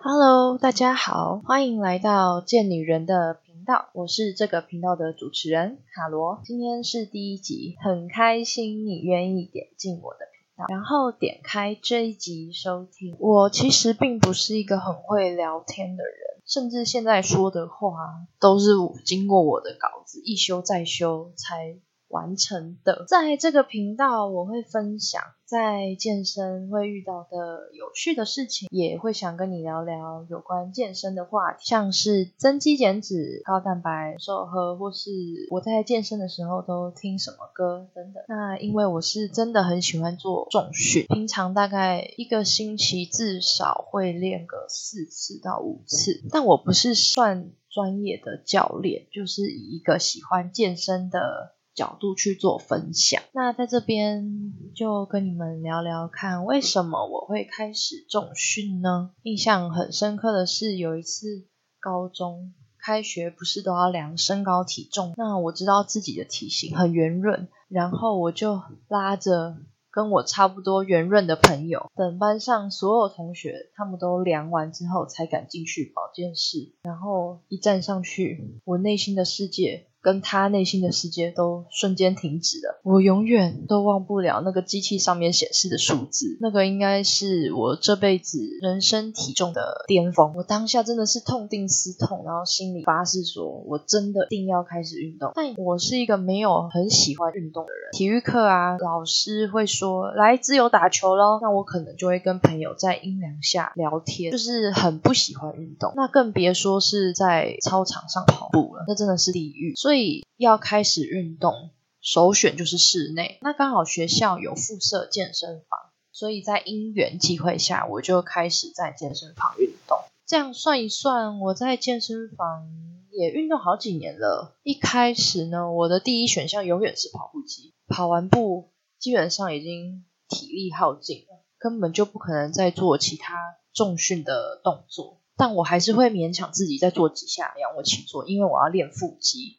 Hello，大家好，欢迎来到贱女人的频道，我是这个频道的主持人卡罗。今天是第一集，很开心你愿意点进我的频道，然后点开这一集收听。我其实并不是一个很会聊天的人，甚至现在说的话都是经过我的稿子一修再修才。完成的，在这个频道我会分享在健身会遇到的有趣的事情，也会想跟你聊聊有关健身的话题，像是增肌减脂、高蛋白、瘦喝，或是我在健身的时候都听什么歌等等。那因为我是真的很喜欢做重训，平常大概一个星期至少会练个四次到五次，但我不是算专业的教练，就是以一个喜欢健身的。角度去做分享，那在这边就跟你们聊聊看，为什么我会开始重训呢？印象很深刻的是，有一次高中开学不是都要量身高体重？那我知道自己的体型很圆润，然后我就拉着跟我差不多圆润的朋友，等班上所有同学他们都量完之后，才敢进去保健室。然后一站上去，我内心的世界。跟他内心的世界都瞬间停止了，我永远都忘不了那个机器上面显示的数字，那个应该是我这辈子人生体重的巅峰。我当下真的是痛定思痛，然后心里发誓说，我真的一定要开始运动。但我是一个没有很喜欢运动的人，体育课啊，老师会说来自由打球喽，那我可能就会跟朋友在阴凉下聊天，就是很不喜欢运动，那更别说是在操场上跑步了，那真的是地狱。所所以要开始运动，首选就是室内。那刚好学校有附设健身房，所以在因缘际会下，我就开始在健身房运动。这样算一算，我在健身房也运动好几年了。一开始呢，我的第一选项永远是跑步机。跑完步，基本上已经体力耗尽了，根本就不可能再做其他重训的动作。但我还是会勉强自己再做几下仰卧起坐，因为我要练腹肌。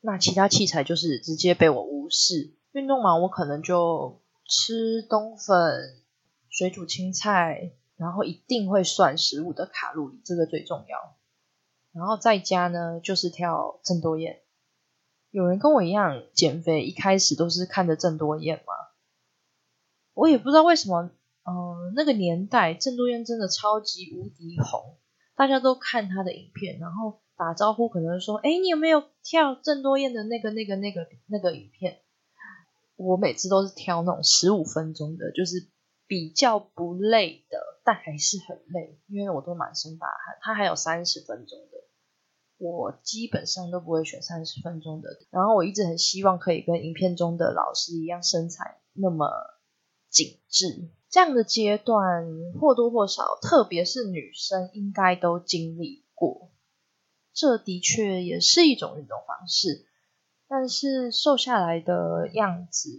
那其他器材就是直接被我无视。运动完我可能就吃冬粉、水煮青菜，然后一定会算食物的卡路里，这个最重要。然后在家呢，就是跳郑多燕。有人跟我一样减肥，一开始都是看着郑多燕吗？我也不知道为什么，嗯，那个年代郑多燕真的超级无敌红，大家都看她的影片，然后。打招呼可能说：“哎，你有没有跳郑多燕的那个、那个、那个、那个影片？”我每次都是挑那种十五分钟的，就是比较不累的，但还是很累，因为我都满身大汗。他还有三十分钟的，我基本上都不会选三十分钟的。然后我一直很希望可以跟影片中的老师一样，身材那么紧致。这样的阶段或多或少，特别是女生应该都经历过。这的确也是一种运动方式，但是瘦下来的样子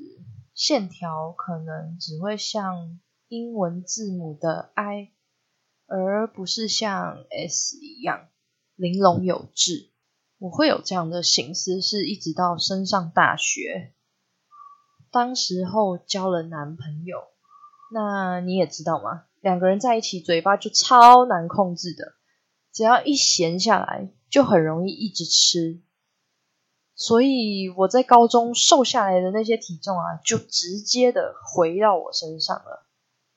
线条可能只会像英文字母的 I，而不是像 S 一样玲珑有致。我会有这样的心思，是一直到升上大学，当时候交了男朋友，那你也知道吗？两个人在一起，嘴巴就超难控制的。只要一闲下来，就很容易一直吃，所以我在高中瘦下来的那些体重啊，就直接的回到我身上了，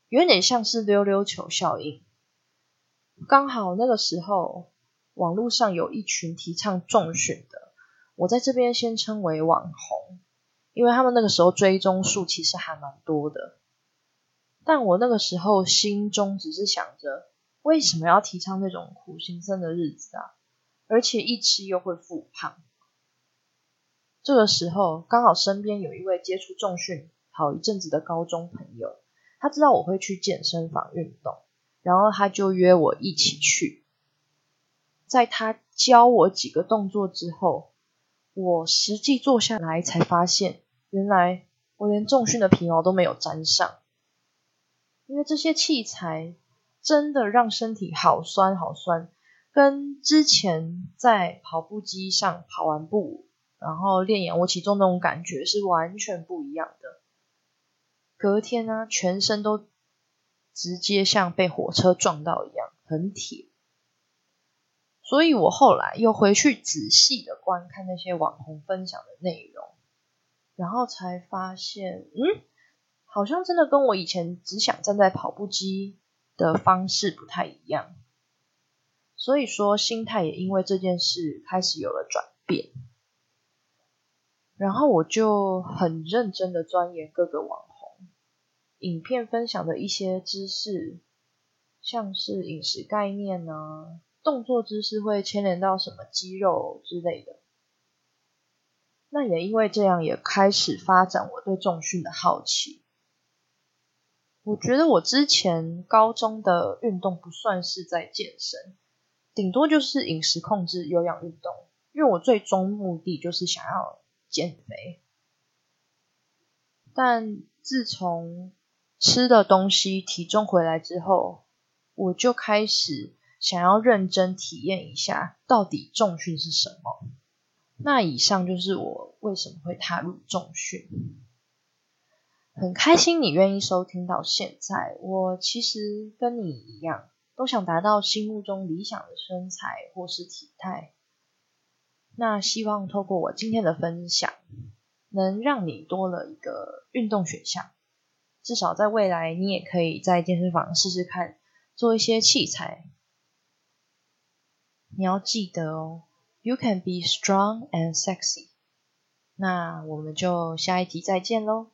有点像是溜溜球效应。刚好那个时候，网络上有一群提倡重训的，我在这边先称为网红，因为他们那个时候追踪数其实还蛮多的，但我那个时候心中只是想着。为什么要提倡那种苦行僧的日子啊？而且一吃又会复胖。这个时候刚好身边有一位接触重训好一阵子的高中朋友，他知道我会去健身房运动，然后他就约我一起去。在他教我几个动作之后，我实际做下来才发现，原来我连重训的皮毛都没有沾上，因为这些器材。真的让身体好酸好酸，跟之前在跑步机上跑完步，然后练仰卧起坐那种感觉是完全不一样的。隔天呢，全身都直接像被火车撞到一样，很铁。所以我后来又回去仔细的观看那些网红分享的内容，然后才发现，嗯，好像真的跟我以前只想站在跑步机的方式不太一样。所以说，心态也因为这件事开始有了转变。然后我就很认真的钻研各个网红影片分享的一些知识，像是饮食概念呢。动作姿势会牵连到什么肌肉之类的，那也因为这样，也开始发展我对重训的好奇。我觉得我之前高中的运动不算是在健身，顶多就是饮食控制、有氧运动，因为我最终目的就是想要减肥。但自从吃的东西体重回来之后，我就开始。想要认真体验一下，到底重训是什么？那以上就是我为什么会踏入重训。很开心你愿意收听到现在。我其实跟你一样，都想达到心目中理想的身材或是体态。那希望透过我今天的分享，能让你多了一个运动选项。至少在未来，你也可以在健身房试试看，做一些器材。你要记得哦，You can be strong and sexy。那我们就下一集再见喽。